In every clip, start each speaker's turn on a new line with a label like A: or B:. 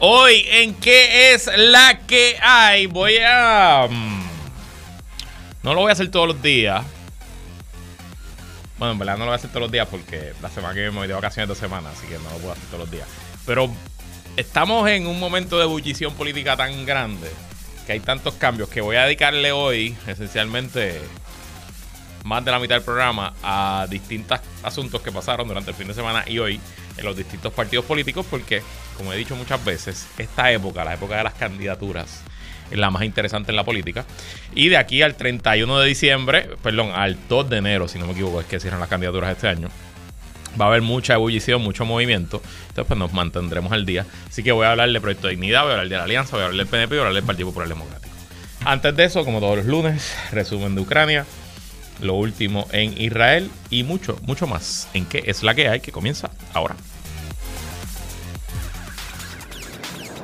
A: Hoy en qué es la que hay. Voy a... mm, No lo voy a hacer todos los días. Bueno, en verdad no lo voy a hacer todos los días porque la semana que viene me voy de vacaciones dos semanas, así que no lo puedo hacer todos los días. Pero estamos en un momento de ebullición política tan grande que hay tantos cambios que voy a dedicarle hoy esencialmente más de la mitad del programa a distintos asuntos que pasaron durante el fin de semana y hoy en los distintos partidos políticos porque, como he dicho muchas veces, esta época, la época de las candidaturas, es la más interesante en la política. Y de aquí al 31 de diciembre, perdón, al 2 de enero, si no me equivoco, es que cierran las candidaturas este año. Va a haber mucha ebullición, mucho movimiento. Entonces, pues nos mantendremos al día. Así que voy a hablar de Proyecto de Dignidad, voy a hablar de la Alianza, voy a hablar del PNP y voy a hablar del Partido Popular Democrático. Antes de eso, como todos los lunes, resumen de Ucrania, lo último en Israel y mucho, mucho más en qué es la que hay que comienza ahora.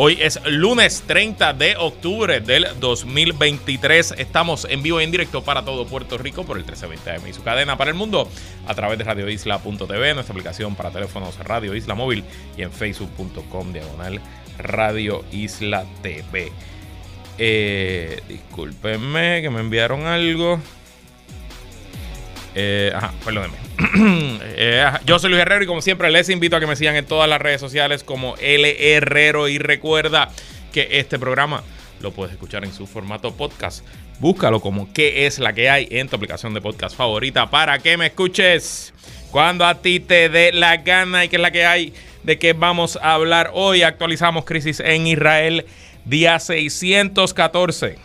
A: Hoy es lunes 30 de octubre del 2023. Estamos en vivo y en directo para todo Puerto Rico por el 1320 AM y su cadena para el mundo a través de radioisla.tv, nuestra aplicación para teléfonos Radio Isla Móvil y en facebook.com diagonal Radio Isla TV. Eh, discúlpenme que me enviaron algo. Eh. Eh, ajá, yo soy Luis Herrero y como siempre les invito a que me sigan en todas las redes sociales como L Herrero y recuerda que este programa lo puedes escuchar en su formato podcast. Búscalo como qué es la que hay en tu aplicación de podcast favorita para que me escuches cuando a ti te dé la gana y qué es la que hay de qué vamos a hablar hoy. Actualizamos crisis en Israel día 614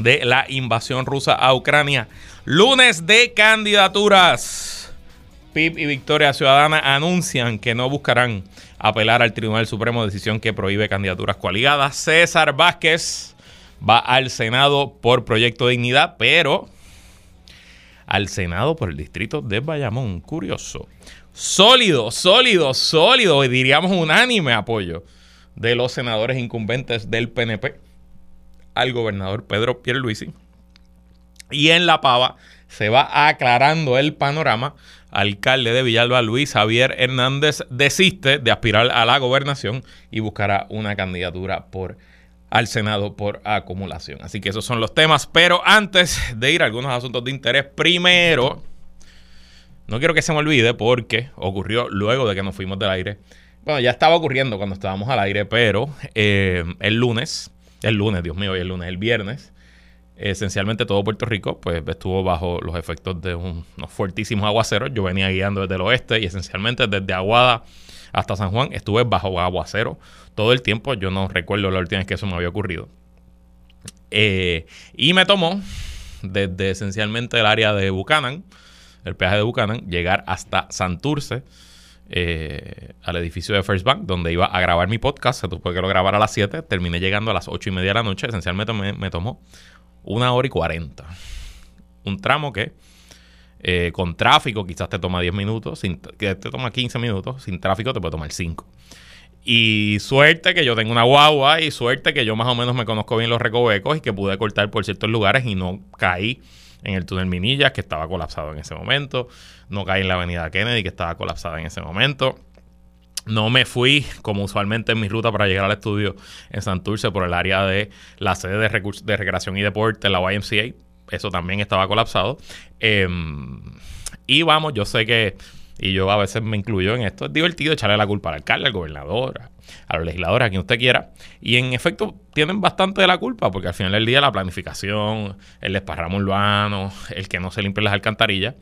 A: de la invasión rusa a Ucrania. Lunes de candidaturas. PIB y Victoria Ciudadana anuncian que no buscarán apelar al Tribunal Supremo decisión que prohíbe candidaturas coaligadas. César Vázquez va al Senado por Proyecto de Dignidad, pero al Senado por el distrito de Bayamón. Curioso. Sólido, sólido, sólido, y diríamos unánime apoyo de los senadores incumbentes del PNP al gobernador Pedro Pierluisi. Y en La Pava se va aclarando el panorama. Alcalde de Villalba, Luis Javier Hernández, desiste de aspirar a la gobernación y buscará una candidatura por al Senado por acumulación. Así que esos son los temas. Pero antes de ir a algunos asuntos de interés, primero, no quiero que se me olvide porque ocurrió luego de que nos fuimos del aire. Bueno, ya estaba ocurriendo cuando estábamos al aire, pero eh, el lunes, el lunes, Dios mío, y el lunes, el viernes, esencialmente todo Puerto Rico pues estuvo bajo los efectos de un- unos fuertísimos aguaceros. Yo venía guiando desde el oeste y esencialmente desde Aguada hasta San Juan estuve bajo aguacero todo el tiempo. Yo no recuerdo la última vez que eso me había ocurrido. Eh, y me tomó desde esencialmente el área de Buchanan, el peaje de Buchanan, llegar hasta Santurce, eh, al edificio de First Bank, donde iba a grabar mi podcast. Se tuvo que lo grabar a las 7. Terminé llegando a las 8 y media de la noche. Esencialmente me, tomó una hora y 40. Un tramo que eh, con tráfico quizás te toma 10 minutos, sin, te toma 15 minutos, sin tráfico te puede tomar 5. Y suerte que yo tengo una guagua y suerte que yo más o menos me conozco bien los recovecos y que pude cortar por ciertos lugares y no caí en el túnel Minillas que estaba colapsado en ese momento, no caí en la avenida Kennedy que estaba colapsada en ese momento. No me fui, como usualmente en mi ruta para llegar al estudio en Santurce, por el área de la sede de, de recreación y deporte, la YMCA. Eso también estaba colapsado. Em, y vamos, yo sé que, y yo a veces me incluyo en esto, es divertido echarle la culpa al alcalde, al gobernador, a los legisladores, a quien usted quiera. Y en efecto, tienen bastante de la culpa, porque al final del día la planificación, el desparramo urbano, el que no se limpien las alcantarillas,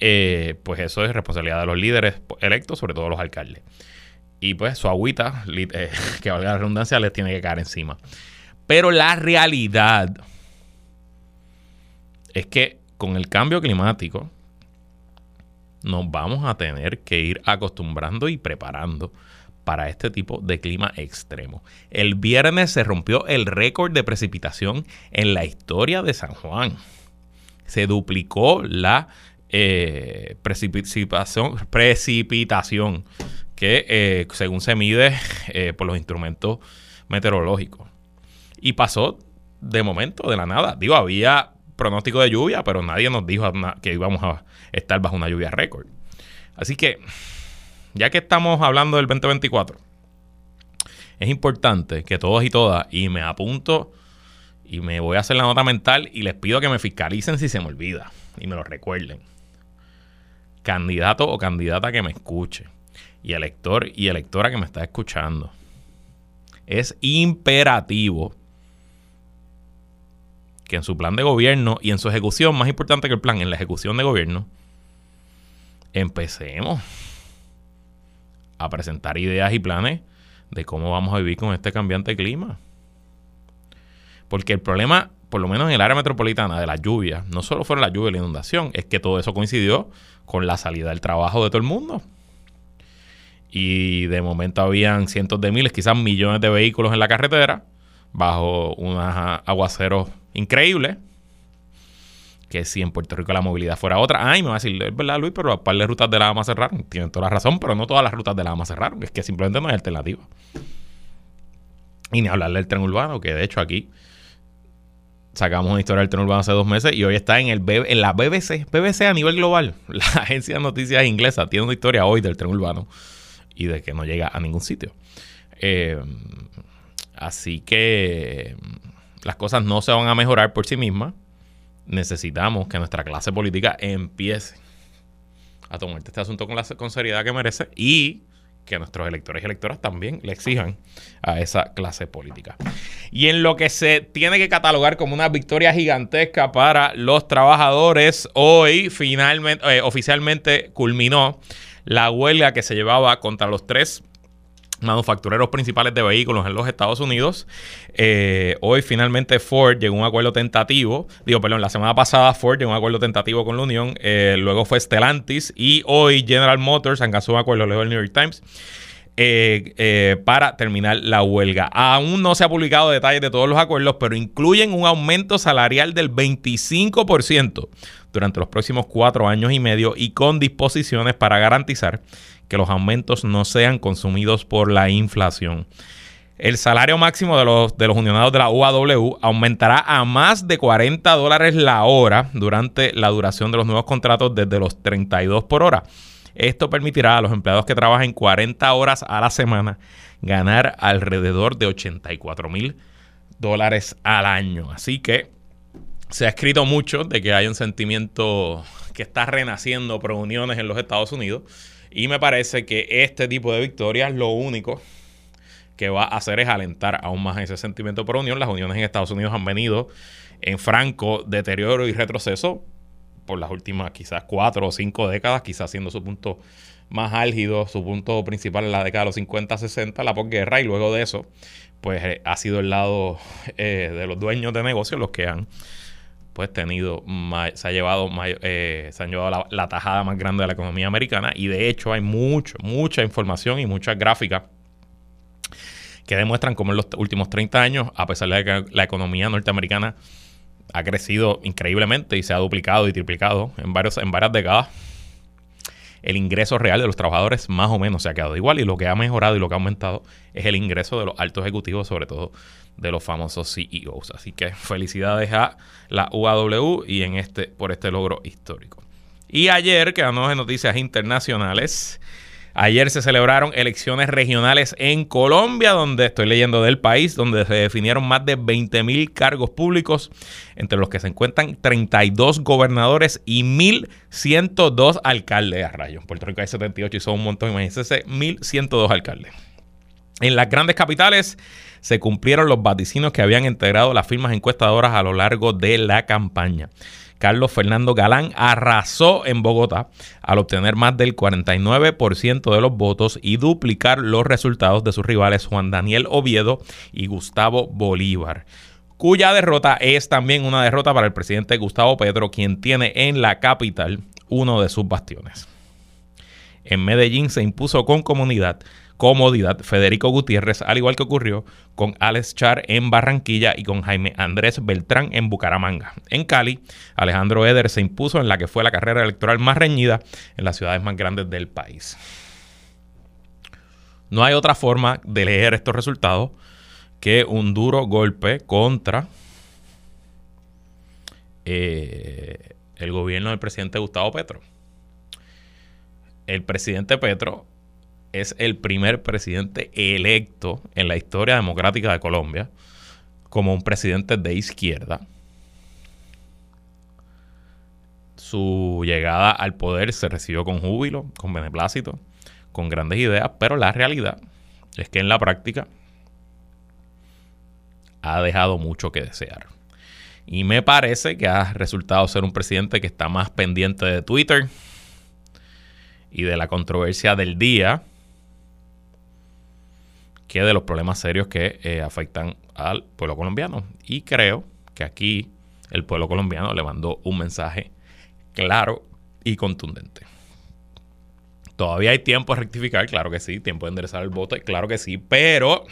A: eh, pues eso es responsabilidad de los líderes electos, sobre todo los alcaldes y pues su agüita, eh, que valga la redundancia, les tiene que caer encima. Pero la realidad es que con el cambio climático nos vamos a tener que ir acostumbrando y preparando para este tipo de clima extremo. El viernes se rompió el récord de precipitación en la historia de San Juan. Se duplicó la eh, precipitación, precipitación que eh, según se mide eh, por los instrumentos meteorológicos. Y pasó de momento, de la nada. Digo, había pronóstico de lluvia, pero nadie nos dijo que íbamos a estar bajo una lluvia récord. Así que, ya que estamos hablando del 2024, es importante que todos y todas, y me apunto y me voy a hacer la nota mental y les pido que me fiscalicen si se me olvida y me lo recuerden. Candidato o candidata que me escuche y elector y electora que me está escuchando. Es imperativo que en su plan de gobierno y en su ejecución, más importante que el plan, en la ejecución de gobierno, empecemos a presentar ideas y planes de cómo vamos a vivir con este cambiante clima. Porque el problema, por lo menos en el área metropolitana, de la lluvia, no solo fue la lluvia y la inundación, es que todo eso coincidió con la salida del trabajo de todo el mundo. Y de momento habían cientos de miles, quizás millones de vehículos en la carretera, bajo unos aguaceros increíbles. Que si en Puerto Rico la movilidad fuera otra. Ay, me va a decir, es verdad, Luis, pero par de rutas de la AMA cerraron. Tienen toda la razón, pero no todas las rutas de la AMA cerraron. Es que simplemente no hay alternativa. Y ni hablar del tren urbano, que de hecho aquí sacamos una historia del tren urbano hace dos meses y hoy está en, el en la BBC, BBC a nivel global. La agencia de noticias inglesa tiene una historia hoy del tren urbano y de que no llega a ningún sitio. Eh, así que las cosas no se van a mejorar por sí mismas. Necesitamos que nuestra clase política empiece a tomar este asunto con la con seriedad que merece y que nuestros electores y electoras también le exijan a esa clase política. Y en lo que se tiene que catalogar como una victoria gigantesca para los trabajadores, hoy finalmente, eh, oficialmente culminó la huelga que se llevaba contra los tres manufactureros principales de vehículos en los Estados Unidos. Eh, hoy finalmente Ford llegó a un acuerdo tentativo. Digo, perdón, la semana pasada Ford llegó a un acuerdo tentativo con la Unión. Eh, luego fue Stellantis y hoy General Motors alcanzó un acuerdo, leo el New York Times. Eh, para terminar la huelga. Aún no se ha publicado detalles de todos los acuerdos, pero incluyen un aumento salarial del 25% durante los próximos cuatro años y medio y con disposiciones para garantizar que los aumentos no sean consumidos por la inflación. El salario máximo de los, de los unionados de la UAW aumentará a más de 40 dólares la hora durante la duración de los nuevos contratos desde los 32 por hora. Esto permitirá a los empleados que trabajen 40 horas a la semana ganar alrededor de 84 mil dólares al año. Así que se ha escrito mucho de que hay un sentimiento que está renaciendo pro uniones en los Estados Unidos. Y me parece que este tipo de victorias lo único que va a hacer es alentar aún más ese sentimiento pro unión. Las uniones en Estados Unidos han venido en franco deterioro y retroceso por las últimas quizás cuatro o cinco décadas, quizás siendo su punto más álgido, su punto principal en la década de los 50, 60, la posguerra, y luego de eso, pues eh, ha sido el lado eh, de los dueños de negocios los que han pues tenido, se ha llevado, eh, se han llevado la, tajada más grande de la economía americana y de hecho hay mucho, mucha información y muchas gráficas que demuestran cómo en los últimos 30 años, a pesar de que la economía norteamericana ha crecido increíblemente y se ha duplicado y triplicado en, varios, en varias décadas, el ingreso real de los trabajadores más o menos se ha quedado igual y lo que ha mejorado y lo que ha aumentado es el ingreso de los altos ejecutivos, sobre todo de los famosos CEOs. Así que felicidades a la UAW y en este, por este logro histórico. Y ayer, quedamos en noticias internacionales, Ayer se celebraron elecciones regionales en Colombia, donde estoy leyendo del país, donde se definieron más de 20 mil cargos públicos, entre los que se encuentran 32 gobernadores y 1.102 alcaldes a rayo. En Puerto Rico hay 78 y son un montón, imagínense, 1.102 alcaldes. En las grandes capitales se cumplieron los vaticinos que habían integrado las firmas encuestadoras a lo largo de la campaña. Carlos Fernando Galán arrasó en Bogotá al obtener más del 49% de los votos y duplicar los resultados de sus rivales Juan Daniel Oviedo y Gustavo Bolívar cuya derrota es también una derrota para el presidente Gustavo Petro, quien tiene en la capital uno de sus bastiones. En Medellín se impuso con comunidad comodidad. Federico Gutiérrez, al igual que ocurrió con Alex Char en Barranquilla y con Jaime Andrés Beltrán en Bucaramanga. En Cali, Alejandro Eder se impuso en la que fue la carrera electoral más reñida en las ciudades más grandes del país. No hay otra forma de leer estos resultados que un duro golpe contra eh, el gobierno del presidente Gustavo Petro. El presidente Petro es el primer presidente electo en la historia democrática de Colombia como un presidente de izquierda. Su llegada al poder se recibió con júbilo, con beneplácito, con grandes ideas, pero la realidad es que en la práctica ha dejado mucho que desear. Y me parece que ha resultado ser un presidente que está más pendiente de Twitter y de la controversia del día que de los problemas serios que eh, afectan al pueblo colombiano. Y creo que aquí el pueblo colombiano le mandó un mensaje claro y contundente. Todavía hay tiempo de rectificar, claro que sí, tiempo de enderezar el voto, claro que sí, pero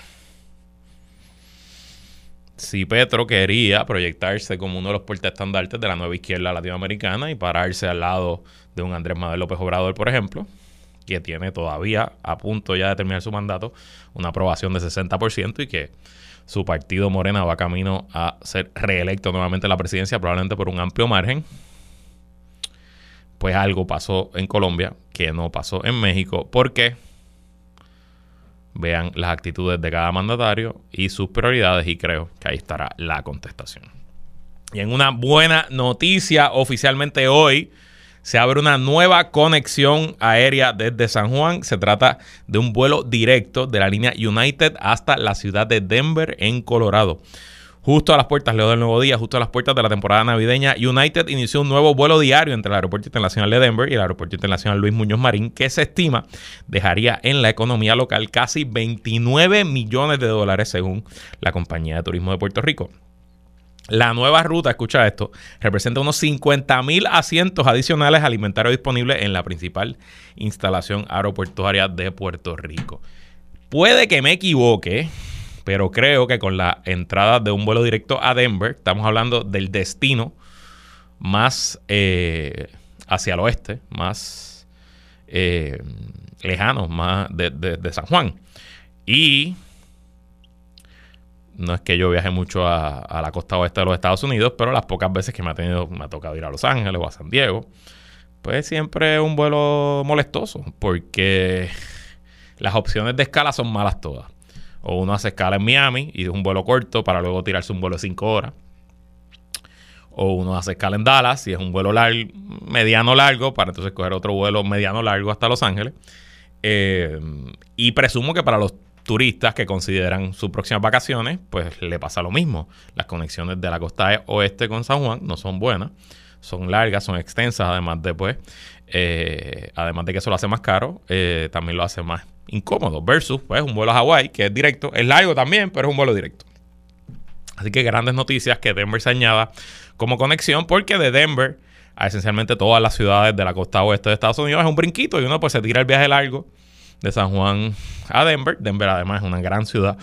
A: si Petro quería proyectarse como uno de los portaestandartes de la nueva izquierda latinoamericana y pararse al lado de un Andrés Manuel López Obrador, por ejemplo, que tiene todavía a punto ya de terminar su mandato una aprobación de 60% y que su partido Morena va camino a ser reelecto nuevamente en la presidencia, probablemente por un amplio margen. Pues algo pasó en Colombia que no pasó en México. ¿Por qué? vean las actitudes de cada mandatario y sus prioridades y creo que ahí estará la contestación. Y en una buena noticia, oficialmente hoy se abre una nueva conexión aérea desde San Juan. Se trata de un vuelo directo de la línea United hasta la ciudad de Denver en Colorado. Justo a las puertas, leo del nuevo día, justo a las puertas de la temporada navideña, United inició un nuevo vuelo diario entre el Aeropuerto Internacional de Denver y el Aeropuerto Internacional Luis Muñoz Marín, que se estima dejaría en la economía local casi 29 millones de dólares según la Compañía de Turismo de Puerto Rico. La nueva ruta, escucha esto, representa unos 50 mil asientos adicionales alimentarios disponibles en la principal instalación aeroportuaria de Puerto Rico. Puede que me equivoque, pero creo que con la entrada de un vuelo directo a Denver, estamos hablando del destino más eh, hacia el oeste, más eh, lejano, más de, San Juan. Y no es que yo viaje mucho a, a, la costa oeste de los Estados Unidos, pero las pocas veces que me ha tenido, me ha tocado ir a Los Ángeles o a San Diego, pues siempre es un vuelo molestoso, porque las opciones de escala son malas todas. O uno hace escala en Miami y es un vuelo corto para luego tirarse un vuelo de 5 horas. O uno hace escala en Dallas y es un vuelo largo, mediano largo para entonces coger otro vuelo mediano largo hasta Los Ángeles. Eh, y presumo que para los turistas que consideran sus próximas vacaciones, pues le pasa lo mismo. Las conexiones de la costa oeste con San Juan no son buenas, son largas, son extensas, además de pues, eh, además de que eso lo hace más caro, eh, también lo hace más incómodo. Versus, pues, un vuelo a Hawái, que es directo. Es largo también, pero es un vuelo directo. Así que grandes noticias que Denver se añada como conexión, porque de Denver a esencialmente todas las ciudades de la costa oeste de Estados Unidos es un brinquito y uno pues se tira el viaje largo de San Juan a Denver. Denver además es una gran ciudad,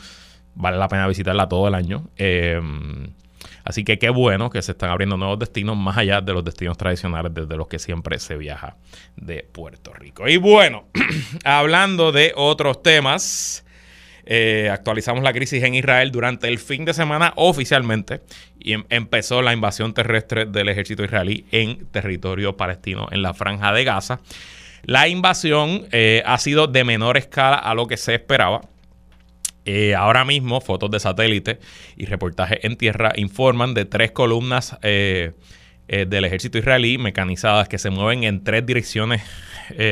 A: vale la pena visitarla todo el año. Eh, Así que qué bueno que se están abriendo nuevos destinos más allá de los destinos tradicionales desde los que siempre se viaja de Puerto Rico. Y bueno, hablando de otros temas, eh, actualizamos la crisis en Israel durante el fin de semana oficialmente y em, empezó la invasión terrestre del ejército israelí en territorio palestino en la franja de Gaza. La invasión eh, ha sido de menor escala a lo que se esperaba. Eh, ahora mismo, fotos de satélite y reportajes en tierra informan de tres columnas eh, eh, del ejército israelí mecanizadas que se mueven en tres direcciones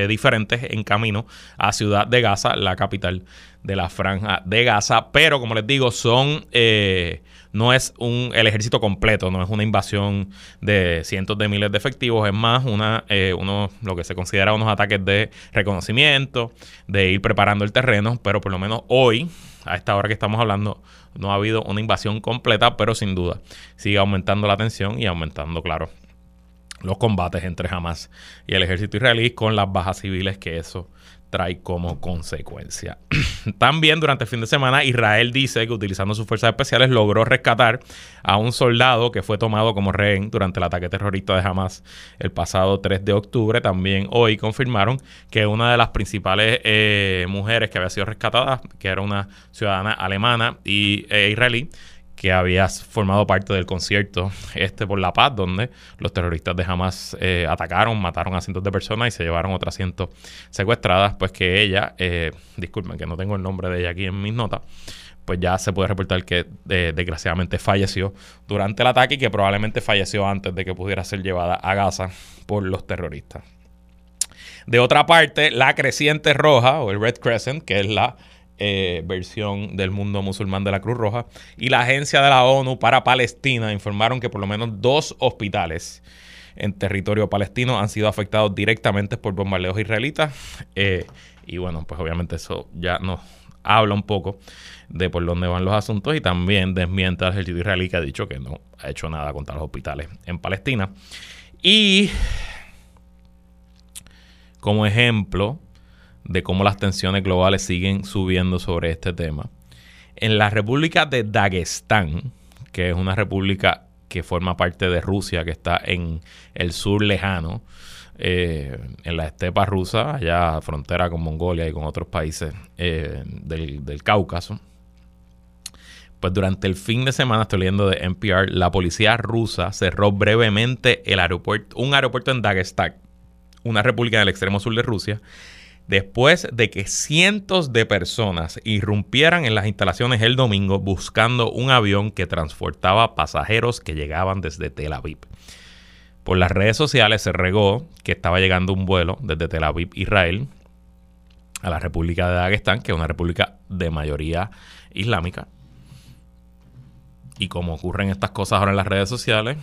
A: diferentes en camino a Ciudad de Gaza, la capital de la franja de Gaza. Pero como les digo, son no es un, el ejército completo, no es una invasión de cientos de miles de efectivos, es más una, uno, lo que se considera unos ataques de reconocimiento, de ir preparando el terreno, pero por lo menos hoy a esta hora que estamos hablando, no ha habido una invasión completa, pero sin duda sigue aumentando la tensión y aumentando, claro, los combates entre Hamas y el ejército israelí con las bajas civiles que eso trae como consecuencia. También durante el fin de semana Israel dice que utilizando sus fuerzas especiales logró rescatar a un soldado que fue tomado como rehén durante el ataque terrorista de Hamas el pasado 3 de octubre. También hoy confirmaron que una de las principales eh, mujeres que había sido rescatada, que era una ciudadana alemana y e israelí, que había formado parte del concierto este por la paz, donde los terroristas de Hamas eh, atacaron, mataron a cientos de personas y se llevaron otras cientos secuestradas, pues que ella, eh, disculpen que no tengo el nombre de ella aquí en mis notas, pues ya se puede reportar que eh, desgraciadamente falleció durante el ataque y que probablemente falleció antes de que pudiera ser llevada a Gaza por los terroristas. De otra parte, la Creciente Roja o el Red Crescent, que es la eh, versión del mundo musulmán de la Cruz Roja. Y la agencia de la ONU para Palestina informaron que por lo menos dos hospitales en territorio palestino han sido afectados directamente por bombardeos israelitas. Eh, y bueno, pues obviamente eso ya nos habla un poco de por dónde van los asuntos y también desmienta al ejército israelí que ha dicho que no ha hecho nada contra los hospitales en Palestina. Y como ejemplo, de cómo las tensiones globales siguen subiendo sobre este tema. En la República de Dagestán, que es una república que forma parte de Rusia, que está en el sur lejano, eh, en la estepa rusa, allá frontera con Mongolia y con otros países eh, del, del Cáucaso. Pues durante el fin de semana, estoy leyendo de NPR, la policía rusa cerró brevemente el aeropuerto, un aeropuerto en Dagestán, una república del extremo sur de Rusia, después de que cientos de personas irrumpieran en las instalaciones el domingo buscando un avión que transportaba pasajeros que llegaban desde Tel Aviv. Por las redes sociales se regó que estaba llegando un vuelo desde Tel Aviv, Israel, a la República de Dagestán, que es una república de mayoría islámica. Y como ocurren estas cosas ahora en las redes sociales,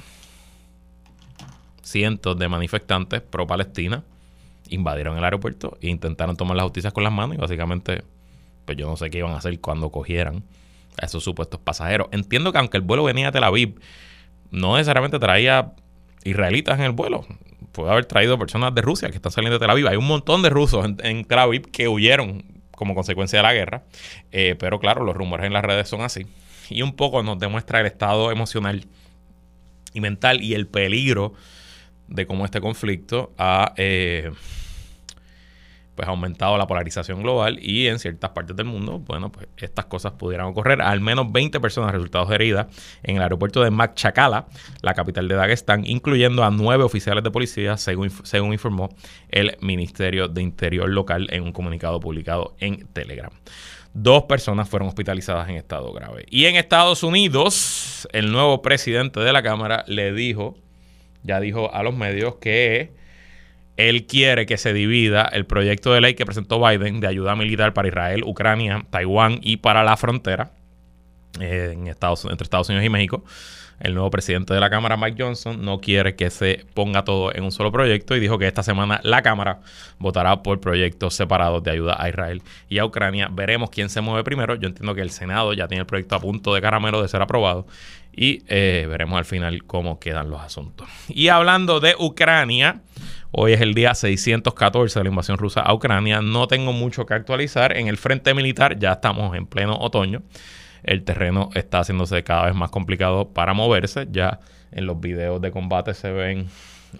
A: cientos de manifestantes pro-Palestina invadieron el aeropuerto e intentaron tomar las justicias con las manos y básicamente, pues yo no sé qué iban a hacer cuando cogieran a esos supuestos pasajeros. Entiendo que aunque el vuelo venía de Tel Aviv, no necesariamente traía israelitas en el vuelo. Puede haber traído personas de Rusia que están saliendo de Tel Aviv. Hay un montón de rusos en, Tel Aviv que huyeron como consecuencia de la guerra. Eh, pero claro, los rumores en las redes son así. Y un poco nos demuestra el estado emocional y mental y el peligro de cómo este conflicto ha eh, pues aumentado la polarización global y en ciertas partes del mundo, bueno, pues estas cosas pudieran ocurrir. Al menos 20 personas resultados heridas en el aeropuerto de Makchakala, la capital de Dagestán, incluyendo a nueve oficiales de policía, según, según informó el Ministerio de Interior local en un comunicado publicado en Telegram. Dos personas fueron hospitalizadas en estado grave. Y en Estados Unidos, el nuevo presidente de la Cámara le dijo, ya dijo a los medios que él quiere que se divida el proyecto de ley que presentó Biden de ayuda militar para Israel, Ucrania, Taiwán y para la frontera eh, entre Estados Unidos y México. El nuevo presidente de la Cámara, Mike Johnson, no quiere que se ponga todo en un solo proyecto y dijo que esta semana la Cámara votará por proyectos separados de ayuda a Israel y a Ucrania. Veremos quién se mueve primero. Yo entiendo que el Senado ya tiene el proyecto a punto de caramelo de ser aprobado y eh, veremos al final cómo quedan los asuntos. Y hablando de Ucrania, Hoy es el día 614 de la invasión rusa a Ucrania. No tengo mucho que actualizar. En el frente militar ya estamos en pleno otoño. El terreno está haciéndose cada vez más complicado para moverse. Ya en los videos de combate se ven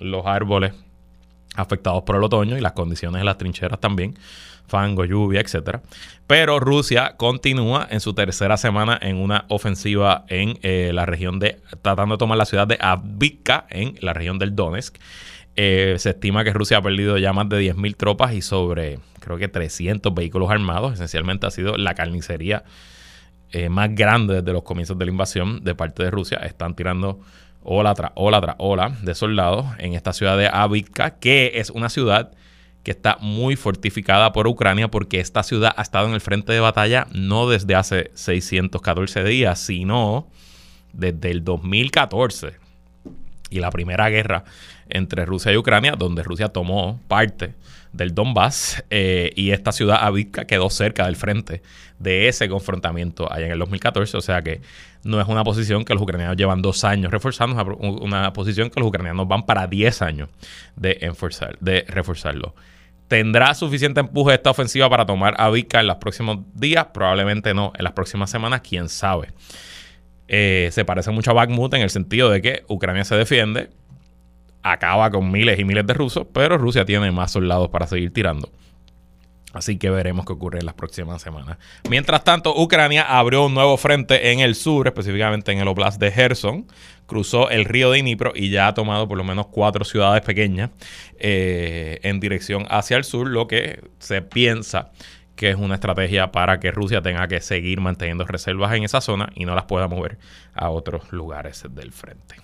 A: los árboles afectados por el otoño y las condiciones de las trincheras también, fango, lluvia, etcétera. Pero Rusia continúa en su tercera semana en una ofensiva en eh, la región de, tratando de tomar la ciudad de Avdiivka, en la región del Donetsk. Eh, se estima que Rusia ha perdido ya más de 10.000 tropas y sobre, creo que 300 vehículos armados. Esencialmente ha sido la carnicería eh, más grande desde los comienzos de la invasión de parte de Rusia. Están tirando ola tras ola tras ola de soldados en esta ciudad de Avivka, que es una ciudad que está muy fortificada por Ucrania porque esta ciudad ha estado en el frente de batalla no desde hace 614 días, sino desde el 2014 y la primera guerra entre Rusia y Ucrania, donde Rusia tomó parte del Donbass eh, y esta ciudad Avivka quedó cerca del frente de ese confrontamiento allá en el 2014. O sea que no es una posición que los ucranianos llevan dos años reforzando, una, una posición que los ucranianos van para 10 años de reforzarlo. ¿Tendrá suficiente empuje esta ofensiva para tomar a Vika en los próximos días? Probablemente no. En las próximas semanas, quién sabe. Eh, se parece mucho a Bakhmut en el sentido de que Ucrania se defiende, acaba con miles y miles de rusos, pero Rusia tiene más soldados para seguir tirando. Así que veremos qué ocurre en las próximas semanas. Mientras tanto, Ucrania abrió un nuevo frente en el sur, específicamente en el Oblast de Gerson. Cruzó el río de Dnipro y ya ha tomado por lo menos cuatro ciudades pequeñas eh, en dirección hacia el sur, lo que se piensa que es una estrategia para que Rusia tenga que seguir manteniendo reservas en esa zona y no las pueda mover a otros lugares del frente.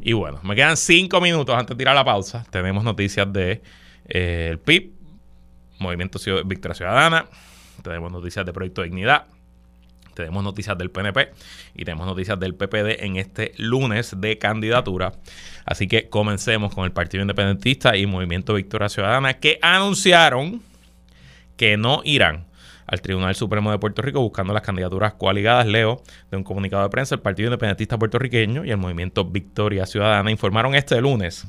A: Y bueno, me quedan cinco minutos antes de tirar la pausa. Tenemos noticias de eh, PIB, Movimiento Victoria Ciudadana, tenemos noticias de Proyecto Dignidad, tenemos noticias del PNP y tenemos noticias del PPD en este lunes de candidatura. Así que comencemos con el Partido Independentista y Movimiento Victoria Ciudadana que anunciaron que no irán al Tribunal Supremo de Puerto Rico buscando las candidaturas coaligadas. Leo de un comunicado de prensa, el Partido Independentista Puertorriqueño y el Movimiento Victoria Ciudadana informaron este lunes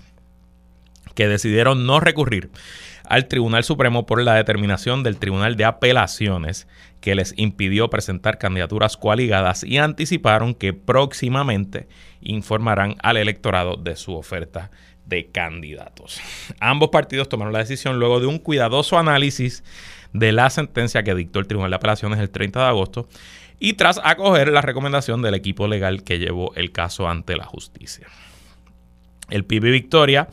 A: que decidieron no recurrir al Tribunal Supremo por la determinación del Tribunal de Apelaciones que les impidió presentar candidaturas coaligadas y anticiparon que próximamente informarán al electorado de su oferta de candidatos. Ambos partidos tomaron la decisión luego de un cuidadoso análisis de la sentencia que dictó el Tribunal de Apelaciones el 30 de agosto y tras acoger la recomendación del equipo legal que llevó el caso ante la justicia. El PIB Victoria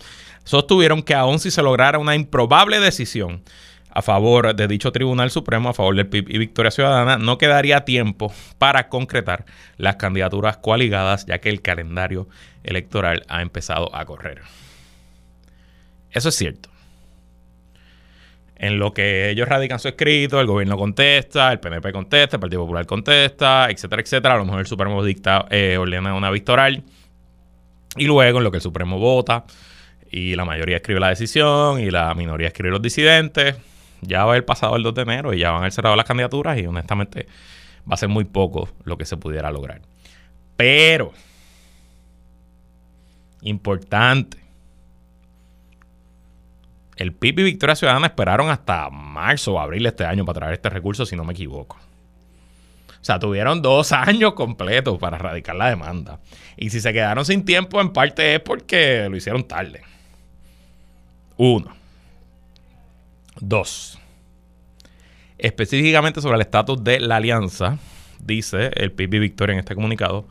A: sostuvieron que aun si se lograra una improbable decisión a favor de dicho Tribunal Supremo, a favor del PIB y Victoria Ciudadana, no quedaría tiempo para concretar las candidaturas coaligadas, ya que el calendario electoral ha empezado a correr. Eso es cierto en lo que ellos radican su escrito, el gobierno contesta, el PNP contesta, el Partido Popular contesta, etcétera, etcétera. A lo mejor el Supremo dicta, eh, ordena una victoral. Y luego en lo que el Supremo vota y la mayoría escribe la decisión y la minoría escribe los disidentes, ya va a haber pasado el 2 de enero y ya van a haber cerrado las candidaturas y honestamente va a ser muy poco lo que se pudiera lograr. Pero, importante, el PIB y Victoria Ciudadana esperaron hasta marzo o abril de este año para traer este recurso, si no me equivoco. O sea, tuvieron dos años completos para erradicar la demanda. Y si se quedaron sin tiempo, en parte es porque lo hicieron tarde. Uno. Dos. Específicamente sobre el estatus de la alianza, dice el PIB Victoria en este comunicado,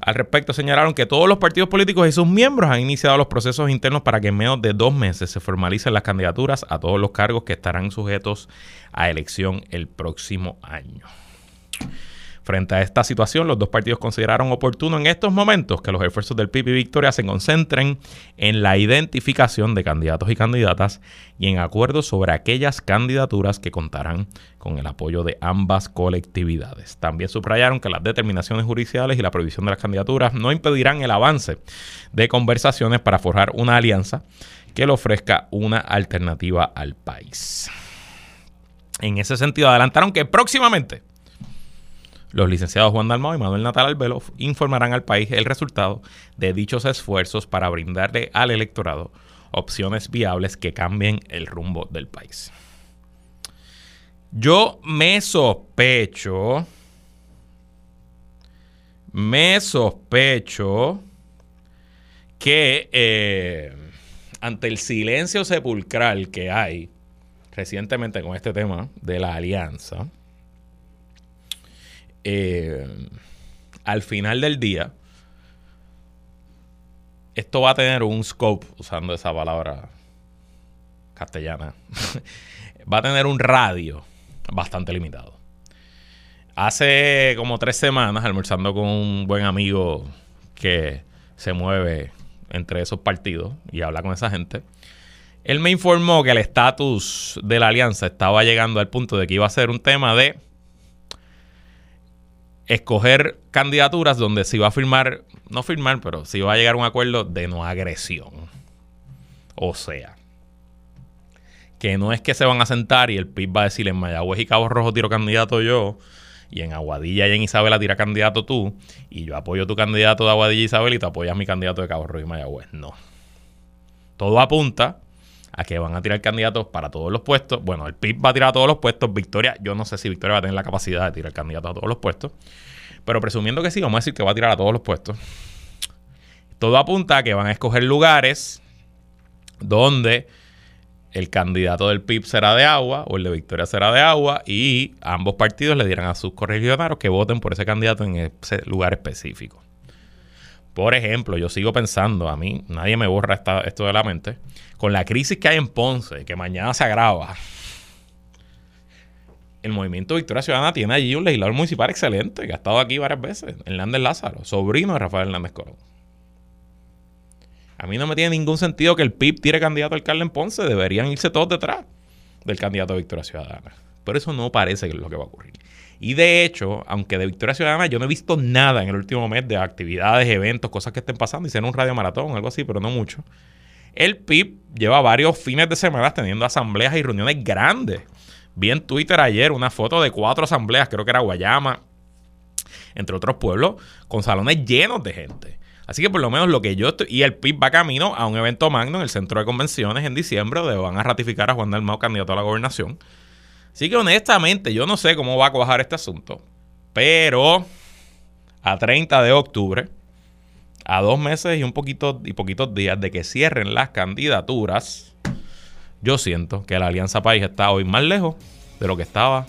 A: al respecto, señalaron que todos los partidos políticos y sus miembros han iniciado los procesos internos para que en menos de dos meses se formalicen las candidaturas a todos los cargos que estarán sujetos a elección el próximo año. Frente a esta situación, los dos partidos consideraron oportuno en estos momentos que los esfuerzos del PIB y Victoria se concentren en la identificación de candidatos y candidatas y en acuerdos sobre aquellas candidaturas que contarán con el apoyo de ambas colectividades. También subrayaron que las determinaciones judiciales y la prohibición de las candidaturas no impedirán el avance de conversaciones para forjar una alianza que le ofrezca una alternativa al país. En ese sentido, adelantaron que próximamente los licenciados Juan Dalmau y Manuel Natal Albelo informarán al país el resultado de dichos esfuerzos para brindarle al electorado opciones viables que cambien el rumbo del país. Yo me sospecho, me sospecho que eh, ante el silencio sepulcral que hay recientemente con este tema de la alianza, eh, al final del día, esto va a tener un scope, usando esa palabra castellana, va a tener un radio bastante limitado. Hace como tres semanas, almorzando con un buen amigo que se mueve entre esos partidos y habla con esa gente, él me informó que el estatus de la alianza estaba llegando al punto de que iba a ser un tema de escoger candidaturas donde se va a firmar, no firmar, pero si va a llegar a un acuerdo de no agresión. O sea, que no es que se van a sentar y el PIB va a decir en Mayagüez y Cabo Rojo tiro candidato yo, y en Aguadilla y en Isabela tira candidato tú, y yo apoyo tu candidato de Aguadilla y Isabel y tú apoyas mi candidato de Cabo Rojo y Mayagüez. No. Todo apunta a que van a tirar candidatos para todos los puestos. Bueno, el PIB va a tirar a todos los puestos. Victoria, yo no sé si Victoria va a tener la capacidad de tirar candidatos a todos los puestos. Pero presumiendo que sí, vamos a decir que va a tirar a todos los puestos. Todo apunta a que van a escoger lugares donde el candidato del PIB será de agua o el de Victoria será de agua y ambos partidos le dirán a sus correligionarios que voten por ese candidato en ese lugar específico. Por ejemplo, yo sigo pensando, a mí nadie me borra esto de la mente, con la crisis que hay en Ponce, que mañana se agrava, el movimiento Victoria Ciudadana tiene allí un legislador municipal excelente, que ha estado aquí varias veces, Hernández Lázaro, sobrino de Rafael Hernández Colón. A mí no me tiene ningún sentido que el PIB tire candidato al alcalde en Ponce. Deberían irse todos detrás del candidato Victoria Ciudadana. Pero eso no parece que es lo que va a ocurrir. Y de hecho, aunque de Victoria Ciudadana yo no he visto nada en el último mes de actividades, eventos, cosas que estén pasando, hicieron un radio maratón, algo así, pero no mucho. El PIB lleva varios fines de semana teniendo asambleas y reuniones grandes. Vi en Twitter ayer una foto de cuatro asambleas, creo que era Guayama, entre otros pueblos, con salones llenos de gente. Así que por lo menos lo que yo estoy. Y el PIB va camino a un evento magno en el centro de convenciones en diciembre, donde van a ratificar a Juan Dalmau candidato a la gobernación. Así que honestamente, yo no sé cómo va a cuajar este asunto. Pero a 30 de octubre, a dos meses y un poquito y poquitos días de que cierren las candidaturas, yo siento que la Alianza País está hoy más lejos de lo que estaba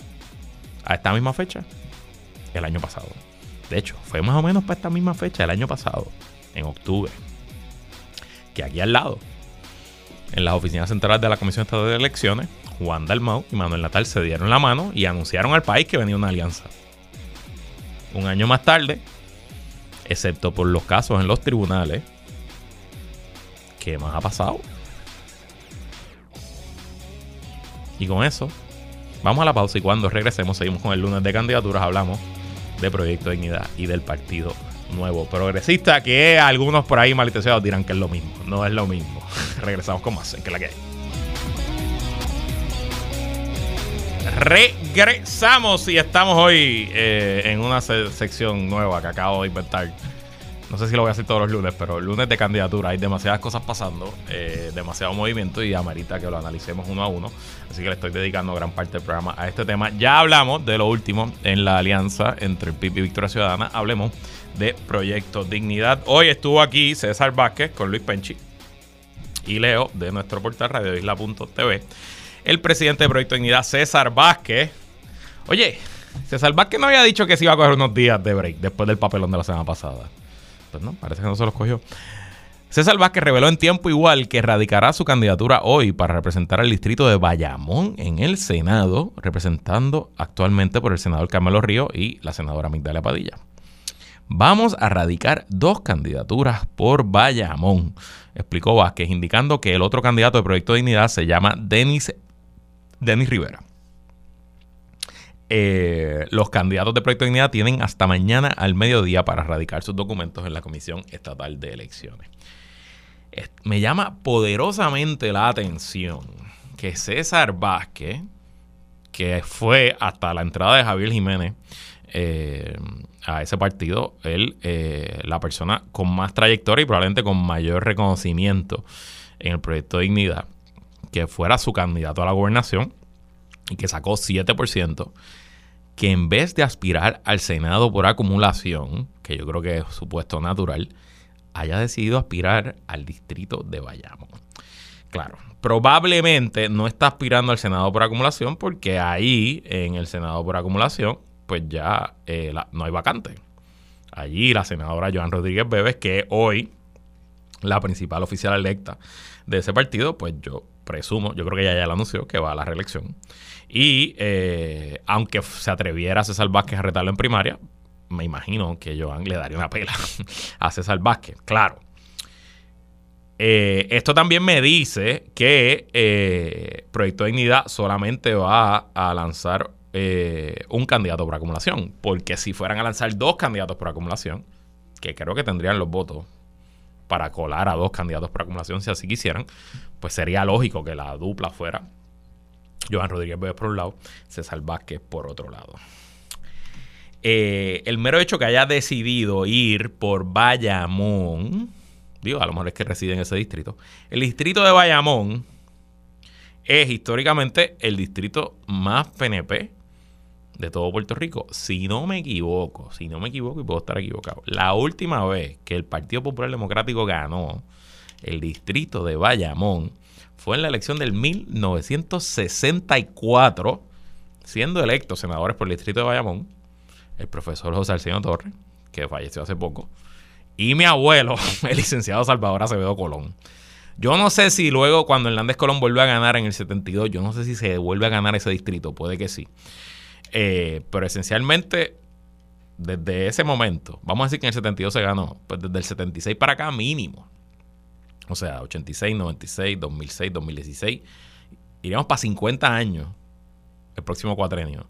A: a esta misma fecha el año pasado. De hecho, fue más o menos para esta misma fecha el año pasado, en octubre, que aquí al lado, en las oficinas centrales de la Comisión Estatal de Elecciones, Juan Dalmau y Manuel Natal se dieron la mano y anunciaron al país que venía una alianza. Un año más tarde, excepto por los casos en los tribunales, ¿qué más ha pasado? Y con eso, vamos a la pausa y cuando regresemos seguimos con el lunes de candidaturas, hablamos de Proyecto Dignidad y del Partido Nuevo Progresista, que algunos por ahí malintencionados dirán que es lo mismo. No es lo mismo. Regresamos con más en que la que hay. Regresamos y estamos hoy eh, en una sección nueva que acabo de inventar no sé si lo voy a hacer todos los lunes, pero el lunes de candidatura hay demasiadas cosas pasando, eh, demasiado movimiento y amerita que lo analicemos uno a uno. Así que le estoy dedicando gran parte del programa a este tema. Ya hablamos de lo último en la alianza entre el PIB y Victoria Ciudadana. Hablemos de Proyecto Dignidad. Hoy estuvo aquí César Vázquez con Luis Penchi y Leo de nuestro portal radioisla.tv. El presidente de Proyecto Dignidad, César Vázquez. Oye, César Vázquez no había dicho que se iba a coger unos días de break después del papelón de la semana pasada. Pues no, parece que no se los cogió. César Vázquez reveló en tiempo igual que radicará su candidatura hoy para representar al distrito de Bayamón en el Senado, representando actualmente por el senador Carmelo Río y la senadora Migdalia Padilla. Vamos a radicar dos candidaturas por Bayamón, explicó Vázquez, indicando que el otro candidato de Proyecto de Dignidad se llama Denis, Denis Rivera. Eh, los candidatos de Proyecto de Dignidad tienen hasta mañana al mediodía para radicar sus documentos en la Comisión Estatal de Elecciones. Me llama poderosamente la atención que César Vázquez, que fue hasta la entrada de Javier Jiménez eh, a ese partido, él, eh, la persona con más trayectoria y probablemente con mayor reconocimiento en el proyecto de dignidad, que fuera su candidato a la gobernación, y que sacó 7%, que en vez de aspirar al Senado por acumulación, que yo creo que es su puesto natural, haya decidido aspirar al distrito de Bayamo. Claro, probablemente no está aspirando al Senado por acumulación porque ahí, en el Senado por acumulación, pues ya eh, no hay vacante. Allí la senadora Joan Rodríguez Bebes, que hoy la principal oficial electa de ese partido, pues yo presumo, yo creo que ella ya lo anunció, que va a la reelección. Y eh, aunque se atreviera a César Vázquez a retarlo en primaria, me imagino que Joan le daría una pela a César Vázquez, claro. Eh, esto también me dice que eh, Proyecto de Dignidad solamente va a lanzar un candidato por acumulación, porque si fueran a lanzar dos candidatos por acumulación, que creo que tendrían los votos para colar a dos candidatos por acumulación si así quisieran, pues sería lógico que la dupla fuera Joan Rodríguez Bebes por un lado, César Vázquez por otro lado. Eh, el mero hecho que haya decidido ir por Bayamón, digo, a lo mejor es que reside en ese distrito, el distrito de Bayamón es históricamente el distrito más PNP de todo Puerto Rico. Si no me equivoco, si no me equivoco y puedo estar equivocado, la última vez que el Partido Popular Democrático ganó el distrito de Bayamón fue en la elección del 1964, siendo electos senadores por el distrito de Bayamón, el profesor José Arsenio Torres, que falleció hace poco, y mi abuelo, el licenciado Salvador Acevedo Colón. Yo no sé si luego cuando Hernández Colón vuelve a ganar en el 72, yo no sé si se vuelve a ganar ese distrito, puede que sí. Eh, pero esencialmente, desde ese momento, vamos a decir que en el 72 se ganó, pues desde el 76 para acá mínimo. O sea, 86, 96, 2006, 2016. Iríamos para 50 años el próximo cuatrenio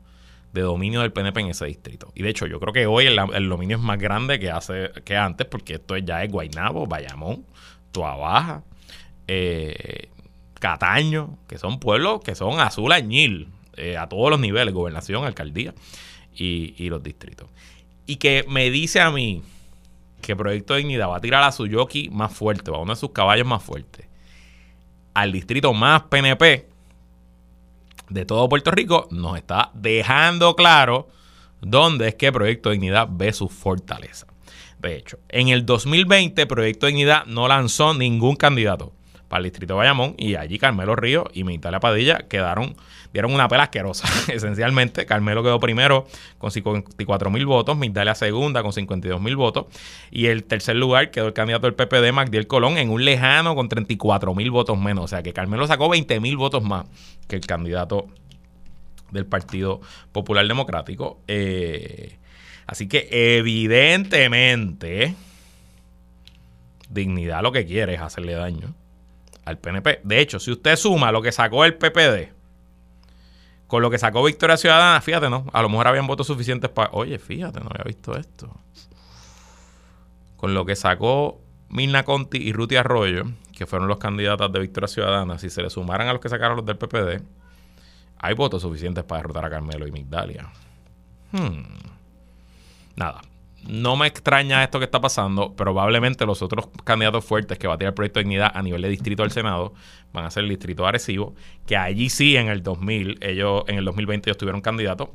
A: de dominio del PNP en ese distrito. Y de hecho, yo creo que hoy el, dominio es más grande que hace que antes, porque esto ya es Guaynabo, Bayamón, Tuabaja, eh, Cataño, que son pueblos que son azul añil eh, a todos los niveles, gobernación, alcaldía y, los distritos. Y que me dice a mí que Proyecto Dignidad va a tirar a su jockey más fuerte, va a uno de sus caballos más fuertes, al distrito más PNP de todo Puerto Rico, nos está dejando claro dónde es que Proyecto Dignidad ve su fortaleza. De hecho, en el 2020 Proyecto Dignidad no lanzó ningún candidato para el distrito de Bayamón y allí Carmelo Río y Mitalia Padilla quedaron dieron una pela asquerosa, esencialmente. Carmelo quedó primero con 54 mil votos, Migdalia segunda con 52 mil votos. Y el tercer lugar quedó el candidato del PPD, Magdiel Colón, en un lejano con 34 mil votos menos. O sea que Carmelo sacó 20 mil votos más que el candidato del Partido Popular Democrático. Eh, así que evidentemente, dignidad lo que quiere es hacerle daño al PNP. De hecho, si usted suma lo que sacó el PPD, con lo que sacó Victoria Ciudadana, fíjate, ¿no? A lo mejor habían votos suficientes para. Oye, fíjate, no había visto esto. Con lo que sacó Mirna Conti y Ruti Arroyo, que fueron los candidatos de Victoria Ciudadana, si se le sumaran a los que sacaron los del PPD, hay votos suficientes para derrotar a Carmelo y Migdalia. Hmm. Nada, no me extraña esto que está pasando. Probablemente los otros candidatos fuertes que va a tirar el proyecto de dignidad a nivel de distrito del Senado van a ser el distrito de Arecibo, que allí sí en el 2000, ellos en el 2020 ellos tuvieron candidato.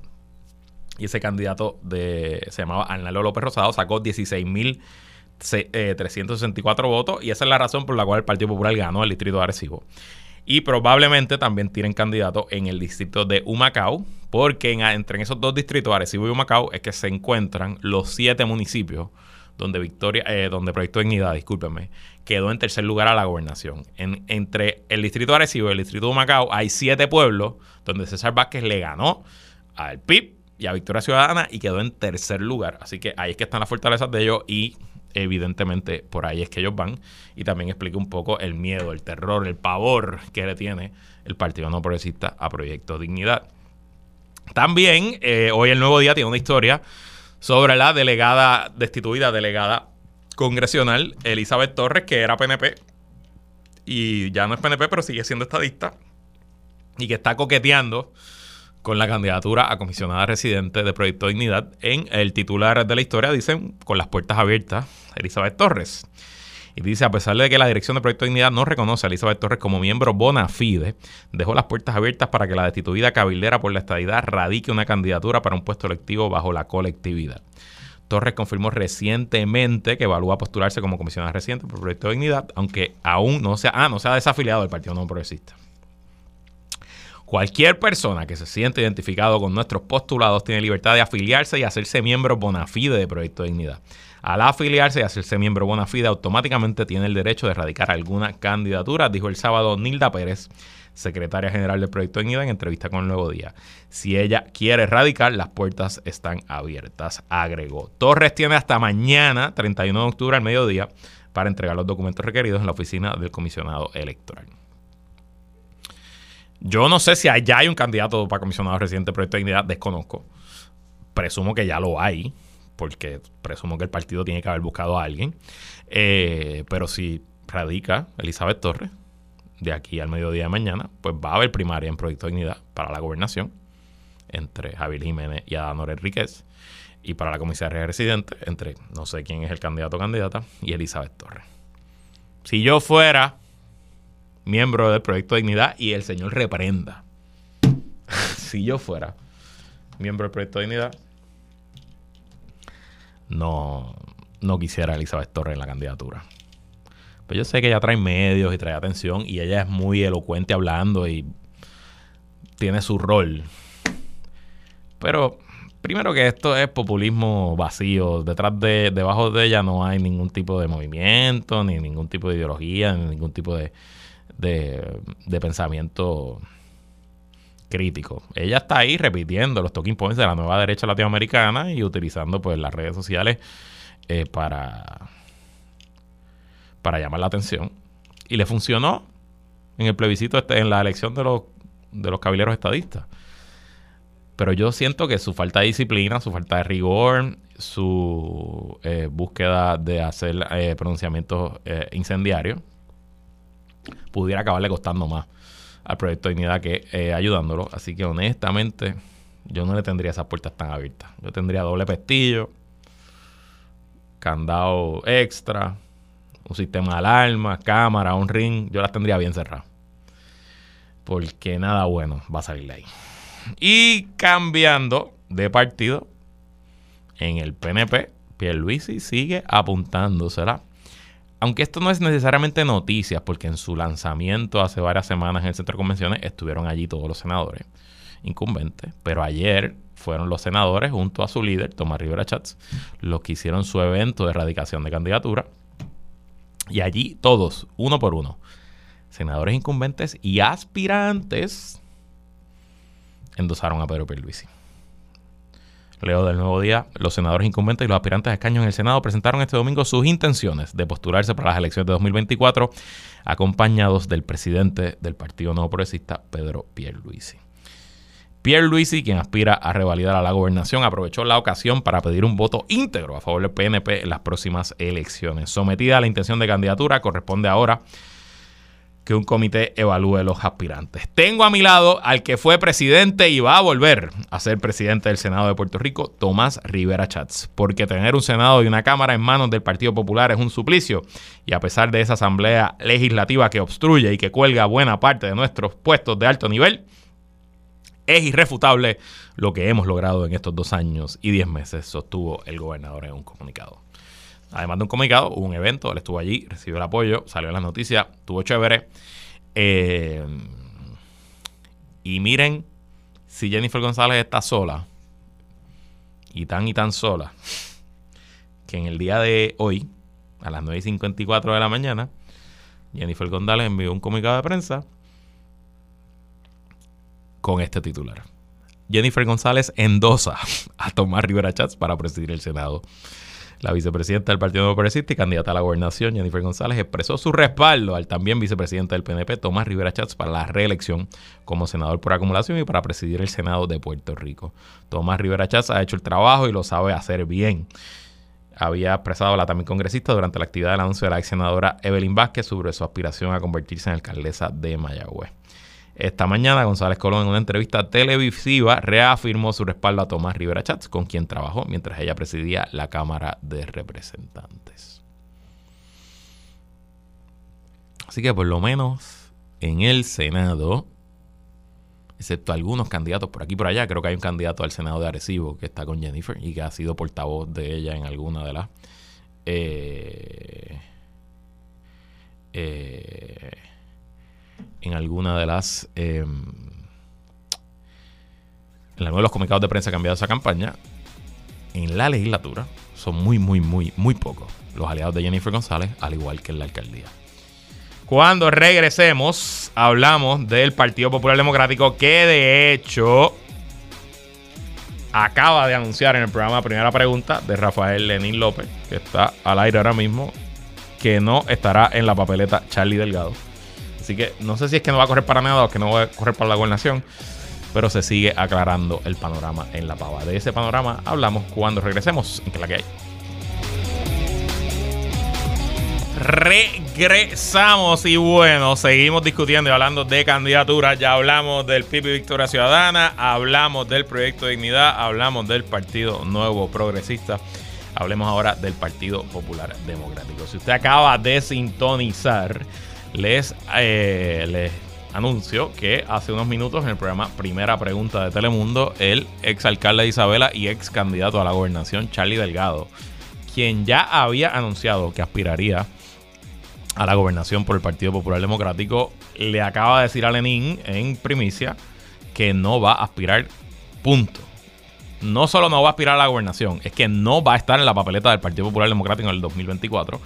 A: Y ese candidato de, se llamaba Arnaldo López Rosado, sacó 16.364 eh, votos y esa es la razón por la cual el Partido Popular ganó el distrito de Arecibo. Y probablemente también tienen candidato en el distrito de Humacao, porque entre esos dos distritos, Arecibo y Humacao, es que se encuentran los siete municipios donde Victoria, eh, donde Proyecto Dignidad, discúlpeme, quedó en tercer lugar a la gobernación. En, entre el distrito de Arecibo y el distrito de Humacao hay siete pueblos donde César Vázquez le ganó al PIB y a Victoria Ciudadana y quedó en tercer lugar. Así que ahí es que están las fortalezas de ellos y evidentemente por ahí es que ellos van. Y también explica un poco el miedo, el terror, el pavor que le tiene el Partido No Progresista a Proyecto Dignidad. También eh, hoy el Nuevo Día tiene una historia sobre la delegada destituida, delegada congresional Elizabeth Torres, que era PNP y ya no es PNP, pero sigue siendo estadista y que está coqueteando con la candidatura a comisionada residente de Proyecto Dignidad. En el titular de la historia dicen con las puertas abiertas Elizabeth Torres. Y dice, a pesar de que la dirección de Proyecto Dignidad no reconoce a Elizabeth Torres como miembro bona fide, dejó las puertas abiertas para que la destituida cabildera por la estadidad radique una candidatura para un puesto electivo bajo la colectividad. Torres confirmó recientemente que evalúa postularse como comisionada residente por Proyecto Dignidad, aunque aún no sea, ah, no se ha desafiliado del Partido No Progresista. Cualquier persona que se siente identificado con nuestros postulados tiene libertad de afiliarse y hacerse miembro bona fide de Proyecto Dignidad. Al afiliarse y hacerse miembro bona fide, automáticamente tiene el derecho de erradicar alguna candidatura, dijo el sábado Nilda Pérez, secretaria general del Proyecto Dignidad, en entrevista con el Nuevo Día. Si ella quiere erradicar, las puertas están abiertas, agregó. Torres tiene hasta mañana, 31 de octubre al mediodía, para entregar los documentos requeridos en la oficina del comisionado electoral. Yo no sé si allá hay un candidato para comisionado residente de Proyecto de Dignidad, desconozco. Presumo que ya lo hay, porque presumo que el partido tiene que haber buscado a alguien. Eh, pero si radica Elizabeth Torres de aquí al mediodía de mañana, pues va a haber primaria en Proyecto de Dignidad para la gobernación entre Javier Jiménez y Adanor Enríquez y para la comisaría residente entre no sé quién es el candidato o candidata y Elizabeth Torres. Si yo fuera miembro del Proyecto Dignidad y el señor reprenda. si yo fuera miembro del Proyecto Dignidad, no, no quisiera Elizabeth Torres en la candidatura. Pero yo sé que ella trae medios y trae atención y ella es muy elocuente hablando y tiene su rol. Pero primero que esto es populismo vacío. Detrás de, debajo de ella no hay ningún tipo de movimiento, ni ningún tipo de ideología, ni ningún tipo de, de, pensamiento crítico. Ella está ahí repitiendo los talking points de la nueva derecha latinoamericana y utilizando pues las redes sociales eh, para para llamar la atención. Y le funcionó en el plebiscito, este, en la elección de los, de los cabileros estadistas. Pero yo siento que su falta de disciplina, su falta de rigor, su eh, búsqueda de hacer eh, pronunciamientos incendiarios, pudiera acabarle costando más al proyecto de dignidad que ayudándolo. Así que honestamente, yo no le tendría esas puertas tan abiertas. Yo tendría doble pestillo, candado extra, un sistema de alarma, cámara, un ring, yo las tendría bien cerradas. Porque nada bueno va a salir de ahí. Y cambiando de partido, en el PNP, Pierluisi sigue apuntándosela. Aunque esto no es necesariamente noticias, porque en su lanzamiento hace varias semanas en el centro de convenciones estuvieron allí todos los senadores incumbentes. Pero ayer fueron los senadores junto a su líder, Tomás Rivera Chats, los que hicieron su evento de erradicación de candidatura y allí todos, uno por uno, senadores incumbentes y aspirantes, endosaron a Pedro Pierluisi. Leo del nuevo día, los senadores incumbentes y los aspirantes a escaños en el Senado presentaron este domingo sus intenciones de postularse para las elecciones de 2024, acompañados del presidente del Partido Nuevo Progresista, Pedro Pierluisi. Pierre Luisi, quien aspira a revalidar a la gobernación, aprovechó la ocasión para pedir un voto íntegro a favor del PNP en las próximas elecciones. Sometida a la intención de candidatura, corresponde ahora que un comité evalúe los aspirantes. Tengo a mi lado al que fue presidente y va a volver a ser presidente del Senado de Puerto Rico, Tomás Rivera Chats, porque tener un Senado y una Cámara en manos del Partido Popular es un suplicio y a pesar de esa asamblea legislativa que obstruye y que cuelga buena parte de nuestros puestos de alto nivel, es irrefutable lo que hemos logrado en estos dos años y diez meses, sostuvo el gobernador en un comunicado. Además de un comunicado, hubo un evento, él estuvo allí, recibió el apoyo, salió en las noticias, estuvo chévere. Eh, y miren, si Jennifer González está sola, y tan y tan sola, que en el día de hoy, a las 9 y 54 de la mañana, Jennifer González envió un comunicado de prensa con este titular. Jennifer González endosa a Tomás Rivera Chats para presidir el Senado. La vicepresidenta del Partido Nuevo Progresista y candidata a la gobernación, Jennifer González, expresó su respaldo al también vicepresidente del PNP, Tomás Rivera Chats, para la reelección como senador por acumulación y para presidir el Senado de Puerto Rico. Tomás Rivera Chats ha hecho el trabajo y lo sabe hacer bien. Había expresado la también congresista durante la actividad del anuncio de la ex senadora Evelyn Vázquez sobre su aspiración a convertirse en alcaldesa de Mayagüez. Esta mañana, González Colón, en una entrevista televisiva, reafirmó su respaldo a Tomás Rivera Chats, con quien trabajó mientras ella presidía la Cámara de Representantes. Así que por lo menos en el Senado, excepto algunos candidatos por aquí y por allá, creo que hay un candidato al Senado de Arecibo que está con Jennifer y que ha sido portavoz de ella en alguna de las... Eh, eh, en alguna de las eh, en algunos de los comunicados de prensa cambiados a esa campaña en la legislatura son muy muy muy muy pocos los aliados de Jennifer González al igual que en la alcaldía. Cuando regresemos hablamos del Partido Popular Democrático que de hecho acaba de anunciar en el programa Primera Pregunta de Rafael Lenín López que está al aire ahora mismo que no estará en la papeleta Charlie Delgado Así que no sé si es que no va a correr para nada o que no va a correr para la gobernación, pero se sigue aclarando el panorama en la pava. De ese panorama hablamos cuando regresemos en que la que hay. Regresamos y bueno, seguimos discutiendo y hablando de candidaturas. Ya hablamos del PIB Victoria Ciudadana, hablamos del Proyecto de Dignidad, hablamos del Partido Nuevo Progresista. Hablemos ahora del Partido Popular Democrático. Si usted acaba de sintonizar, les, eh, les anuncio que hace unos minutos en el programa Primera Pregunta de Telemundo, el exalcalde de Isabela y ex candidato a la gobernación, Charlie Delgado, quien ya había anunciado que aspiraría a la gobernación por el Partido Popular Democrático, le acaba de decir a Lenin en primicia que no va a aspirar, punto. No solo no va a aspirar a la gobernación, es que no va a estar en la papeleta del Partido Popular Democrático en el 2024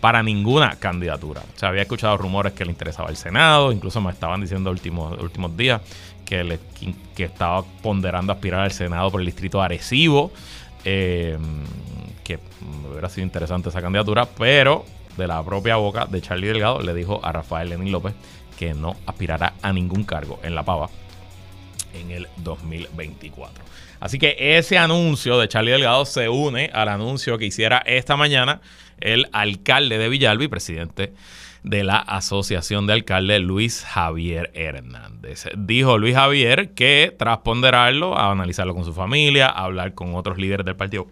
A: para ninguna candidatura. O sea, había escuchado rumores que le interesaba el Senado, incluso me estaban diciendo últimos, últimos días que, le, que estaba ponderando aspirar al Senado por el distrito Arecibo, eh, que hubiera sido interesante esa candidatura, pero de la propia boca de Charlie Delgado le dijo a Rafael Lenín López que no aspirará a ningún cargo en la pava en el 2024. Así que ese anuncio de Charlie Delgado se une al anuncio que hiciera esta mañana el alcalde de Villalba presidente de la Asociación de Alcaldes, Luis Javier Hernández. Dijo Luis Javier que tras ponderarlo, a analizarlo con su familia, a hablar con otros líderes del Partido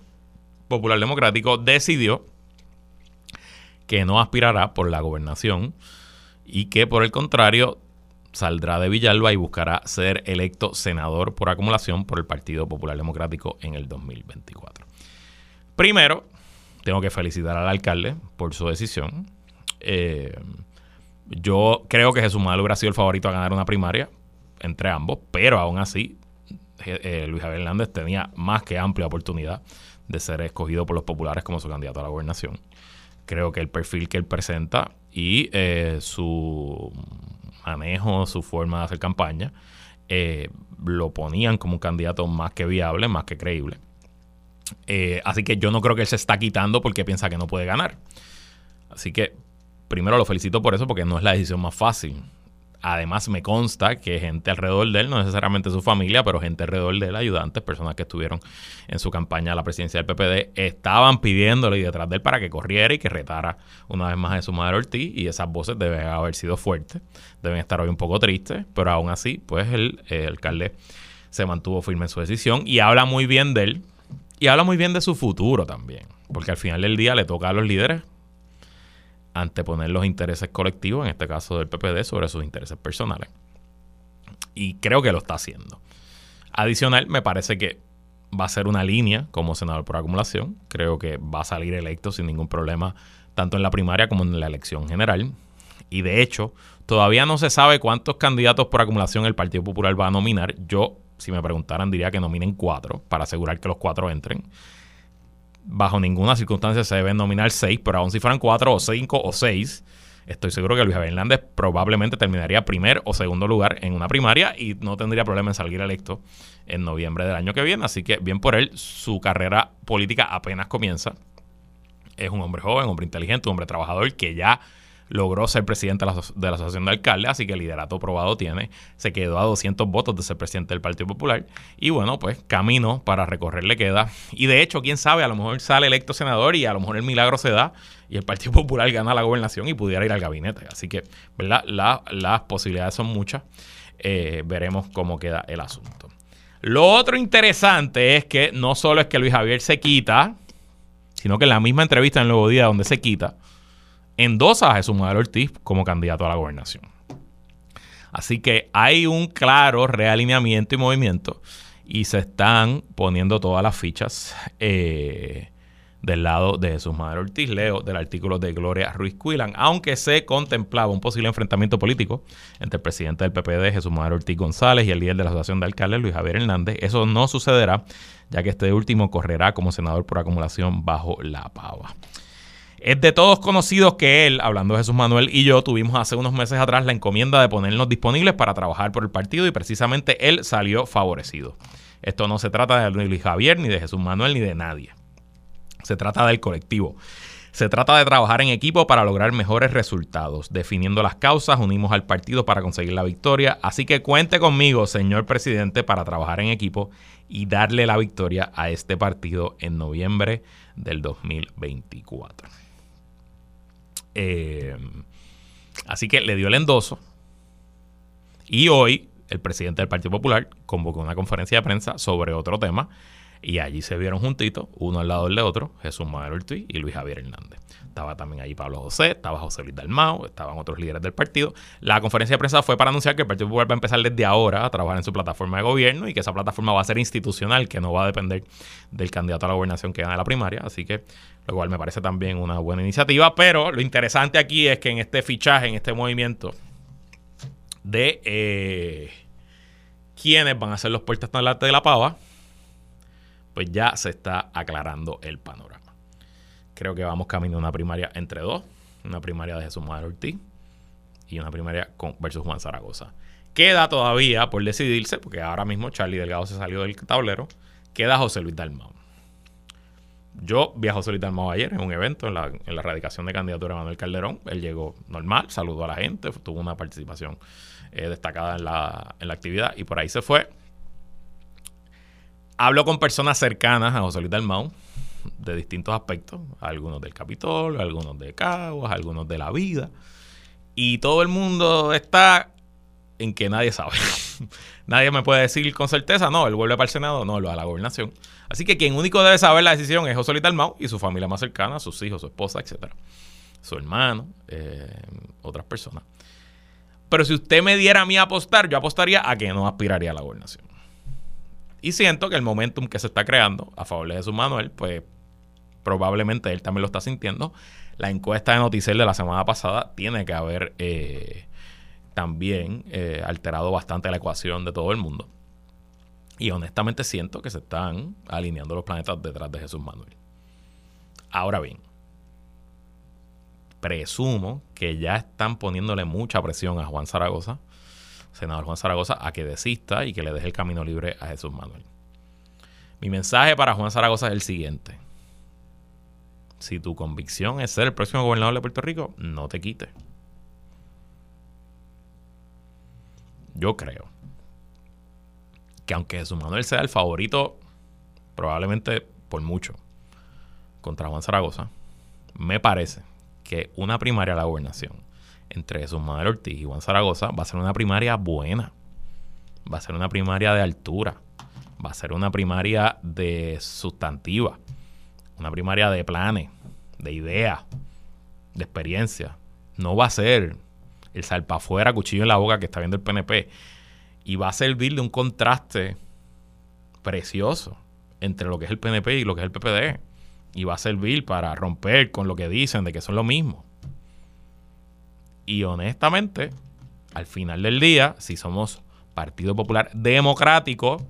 A: Popular Democrático, decidió que no aspirará por la gobernación y que por el contrario saldrá de Villalba y buscará ser electo senador por acumulación por el Partido Popular Democrático en el 2024. Primero, tengo que felicitar al alcalde por su decisión. Eh, yo creo que Jesús Manuel hubiera sido el favorito a ganar una primaria entre ambos, pero aún así eh, Luis Javier Hernández tenía más que amplia oportunidad de ser escogido por los populares como su candidato a la gobernación. Creo que el perfil que él presenta y eh, su manejo, su forma de hacer campaña, lo ponían como un candidato más que viable, más que creíble. Eh, así que yo no creo que él se está quitando porque piensa que no puede ganar. Así que primero lo felicito por eso porque no es la decisión más fácil. Además me consta que gente alrededor de él, no necesariamente su familia, pero gente alrededor de él, ayudantes, personas que estuvieron en su campaña a la presidencia del PPD, estaban pidiéndole y detrás de él para que corriera y que retara una vez más a su madre Ortiz y esas voces deben haber sido fuertes, deben estar hoy un poco tristes, pero aún así, pues el alcalde se mantuvo firme en su decisión y habla muy bien de él, y habla muy bien de su futuro también, porque al final del día le toca a los líderes anteponer los intereses colectivos, en este caso del PPD, sobre sus intereses personales. Y creo que lo está haciendo. Adicional, me parece que va a ser una línea como senador por acumulación. Creo que va a salir electo sin ningún problema, tanto en la primaria como en la elección general. Y de hecho, todavía no se sabe cuántos candidatos por acumulación el Partido Popular va a nominar. Yo si me preguntaran, diría que nominen cuatro para asegurar que los cuatro entren. Bajo ninguna circunstancia se deben nominar seis, pero aún si fueran cuatro o cinco o seis, estoy seguro que Luis Javier Hernández probablemente terminaría primer o segundo lugar en una primaria y no tendría problema en salir electo en noviembre del año que viene. Así que bien por él, su carrera política apenas comienza. Es un hombre joven, un hombre inteligente, un hombre trabajador que ya logró ser presidente de la, Asociación de Alcaldes, así que el liderato probado tiene, se quedó a 200 votos de ser presidente del Partido Popular y bueno, pues camino para recorrer le queda. Y de hecho, quién sabe, a lo mejor sale electo senador y a lo mejor el milagro se da y el Partido Popular gana la gobernación y pudiera ir al gabinete. Así que, ¿verdad? las posibilidades son muchas. Eh, veremos cómo queda el asunto. Lo otro interesante es que no solo es que Luis Javier se quita, sino que en la misma entrevista en el Nuevo Día donde se quita, endosa a Jesús Manuel Ortiz como candidato a la gobernación. Así que hay un claro realineamiento y movimiento y se están poniendo todas las fichas eh, del lado de Jesús Manuel Ortiz. Leo del artículo de Gloria Ruiz Cuilan, aunque se contemplaba un posible enfrentamiento político entre el presidente del PPD, Jesús Manuel Ortiz González, y el líder de la Asociación de Alcaldes, Luis Javier Hernández. Eso no sucederá, ya que este último correrá como senador por acumulación bajo la pava. Es de todos conocidos que él, hablando de Jesús Manuel y yo, tuvimos hace unos meses atrás la encomienda de ponernos disponibles para trabajar por el partido y precisamente él salió favorecido. Esto no se trata de Luis Javier, ni de Jesús Manuel, ni de nadie. Se trata del colectivo. Se trata de trabajar en equipo para lograr mejores resultados. Definiendo las causas, unimos al partido para conseguir la victoria. Así que cuente conmigo, señor presidente, para trabajar en equipo y darle la victoria a este partido en noviembre del 2024. Eh, así que le dio el endoso. Y hoy el presidente del Partido Popular convocó una conferencia de prensa sobre otro tema, Y allí se vieron juntitos, uno al lado del otro, Jesús Manuel Ortiz y Luis Javier Hernández. Estaba también ahí Pablo José, estaba José Luis Dalmao, estaban otros líderes del partido. La conferencia de prensa fue para anunciar que el Partido Popular va a empezar desde ahora a trabajar en su plataforma de gobierno y que esa plataforma va a ser institucional, que no va a depender del candidato a la gobernación que gane la primaria. Así que lo cual me parece también una buena iniciativa. Pero lo interesante aquí es que en este fichaje, en este movimiento de eh, quiénes van a ser los puertas de la pava, pues ya se está aclarando el panorama. Creo que vamos camino a una primaria entre dos. Una primaria de Jesús Madero Ortiz y una primaria con, versus Juan Zaragoza. Queda todavía por decidirse, porque ahora mismo Charlie Delgado se salió del tablero. Queda José Luis Dalmau. Yo vi a José Luis Dalmau ayer en un evento en la, en erradicación de candidatura de Manuel Calderón. Él llegó normal, saludó a la gente, tuvo una participación eh, destacada en la, en la actividad y por ahí se fue. Habló con personas cercanas a José Luis Dalmau de distintos aspectos, algunos del Capitolio, algunos de Caguas, algunos de la vida. Y todo el mundo está en que nadie sabe. nadie me puede decir con certeza, no, él vuelve para el Senado, no, lo a la gobernación. Así que quien único debe saber la decisión es José Luis Dalmau y su familia más cercana, sus hijos, su esposa, etcétera. Su hermano, eh, otras personas. Pero si usted me diera a mí a apostar, yo apostaría a que no aspiraría a la gobernación. Y siento que el momentum que se está creando a favor de Jesús Manuel, pues probablemente él también lo está sintiendo. La encuesta de Noticel de la semana pasada tiene que haber eh, también eh, alterado bastante la ecuación de todo el mundo. Y honestamente siento que se están alineando los planetas detrás de Jesús Manuel. Ahora bien, presumo que ya están poniéndole mucha presión a Juan Zaragoza, senador Juan Zaragoza, a que desista y que le deje el camino libre a Jesús Manuel. Mi mensaje para Juan Zaragoza es el siguiente. Si tu convicción es ser el próximo gobernador de Puerto Rico, no te quites. Yo creo que aunque Jesús Manuel sea el favorito, probablemente por mucho, contra Juan Zaragoza, me parece que una primaria a la gobernación entre Jesús Manuel Ortiz y Juan Zaragoza va a ser una primaria buena. Va a ser una primaria de altura. Va a ser una primaria de sustantiva una primaria de planes, de ideas, de experiencia. No va a ser el salpa afuera, cuchillo en la boca que está viendo el PNP. Y va a servir de un contraste precioso entre lo que es el PNP y lo que es el PPD. Y va a servir para romper con lo que dicen de que son lo mismo. Y honestamente, al final del día, si somos Partido Popular Democrático,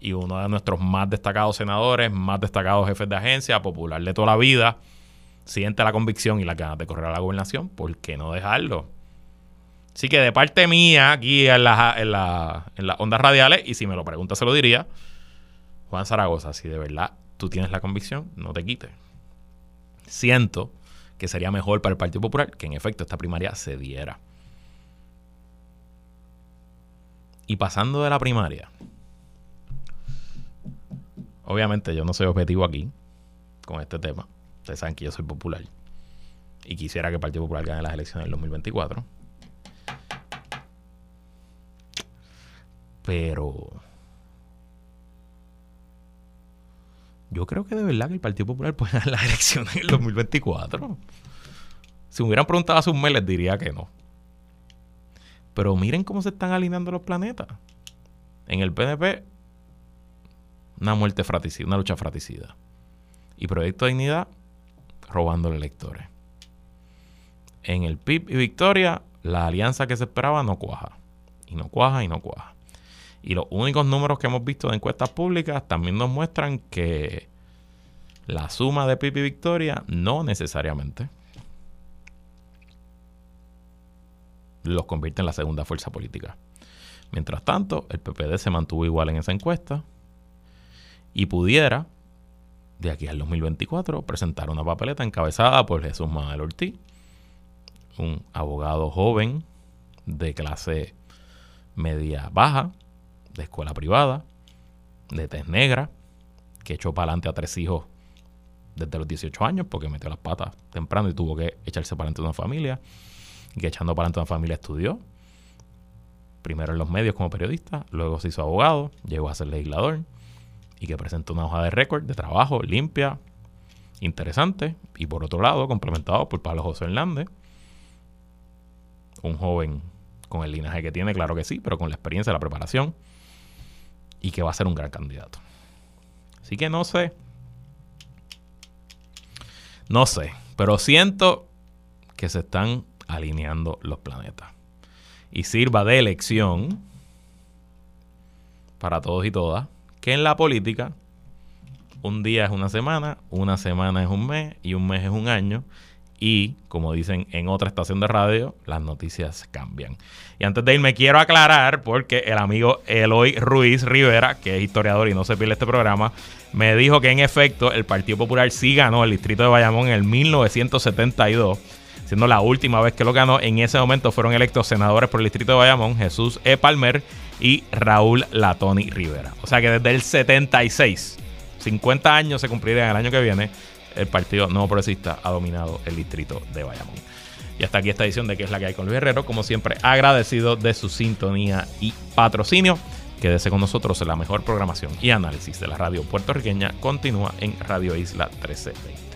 A: y uno de nuestros más destacados senadores, más destacados jefes de agencia, popular de toda la vida, siente la convicción y la ganas de correr a la gobernación, ¿por qué no dejarlo? Así que de parte mía, aquí en, la, en, en las ondas radiales, y si me lo pregunta se lo diría, Juan Zaragoza, si de verdad tú tienes la convicción, no te quites. Siento que sería mejor para el Partido Popular que en efecto esta primaria se diera. Y pasando de la primaria, Obviamente yo no soy objetivo aquí con este tema. Ustedes saben que yo soy popular. Y quisiera que el Partido Popular gane las elecciones del 2024. Pero... Yo creo que de verdad que el Partido Popular puede ganar las elecciones en el 2024. Si me hubieran preguntado hace un mes, diría que no. Pero miren cómo se están alineando los planetas. En el PNP una muerte fratricida, una lucha fratricida. Y Proyecto de Dignidad robando electores. En el PIB y Victoria, la alianza que se esperaba no cuaja. Y no cuaja y no cuaja. Y los únicos números que hemos visto de encuestas públicas también nos muestran que la suma de PIB y Victoria no necesariamente los convierte en la segunda fuerza política. Mientras tanto, el PPD se mantuvo igual en esa encuesta y pudiera, de aquí al 2024, presentar una papeleta encabezada por Jesús Manuel Ortiz, un abogado joven de clase media baja, de escuela privada, de tez negra, que echó para adelante a tres hijos desde los 18 años porque metió las patas temprano y tuvo que echarse para adelante una familia, y que echando para adelante una familia estudió, primero en los medios como periodista, luego se hizo abogado, llegó a ser legislador, y que presenta una hoja de récord de trabajo limpia, interesante y por otro lado complementado por Pablo José Hernández, un joven con el linaje que tiene, claro que sí, pero con la experiencia, la preparación y que va a ser un gran candidato. Así que no sé, no sé, pero siento que se están alineando los planetas y sirva de elección para todos y todas que en la política un día es una semana, una semana es un mes y un mes es un año. Y, como dicen en otra estación de radio, las noticias cambian. Y antes de irme, quiero aclarar, porque el amigo Eloy Ruiz Rivera, que es historiador y no se pierde este programa, me dijo que en efecto el Partido Popular sí ganó el distrito de Bayamón en el 1972 siendo la última vez que lo ganó. En ese momento fueron electos senadores por el distrito de Bayamón, Jesús E. Palmer y Raúl Latoni Rivera. O sea que desde el 76 50 años se cumplirían el año que viene, el Partido No Progresista ha dominado el distrito de Bayamón. Y hasta aquí esta edición de ¿Qué es la que hay con Luis Herrero? Como siempre, agradecido de su sintonía y patrocinio. Quédese con nosotros en la mejor programación y análisis de la radio puertorriqueña. Continúa en Radio Isla 1320.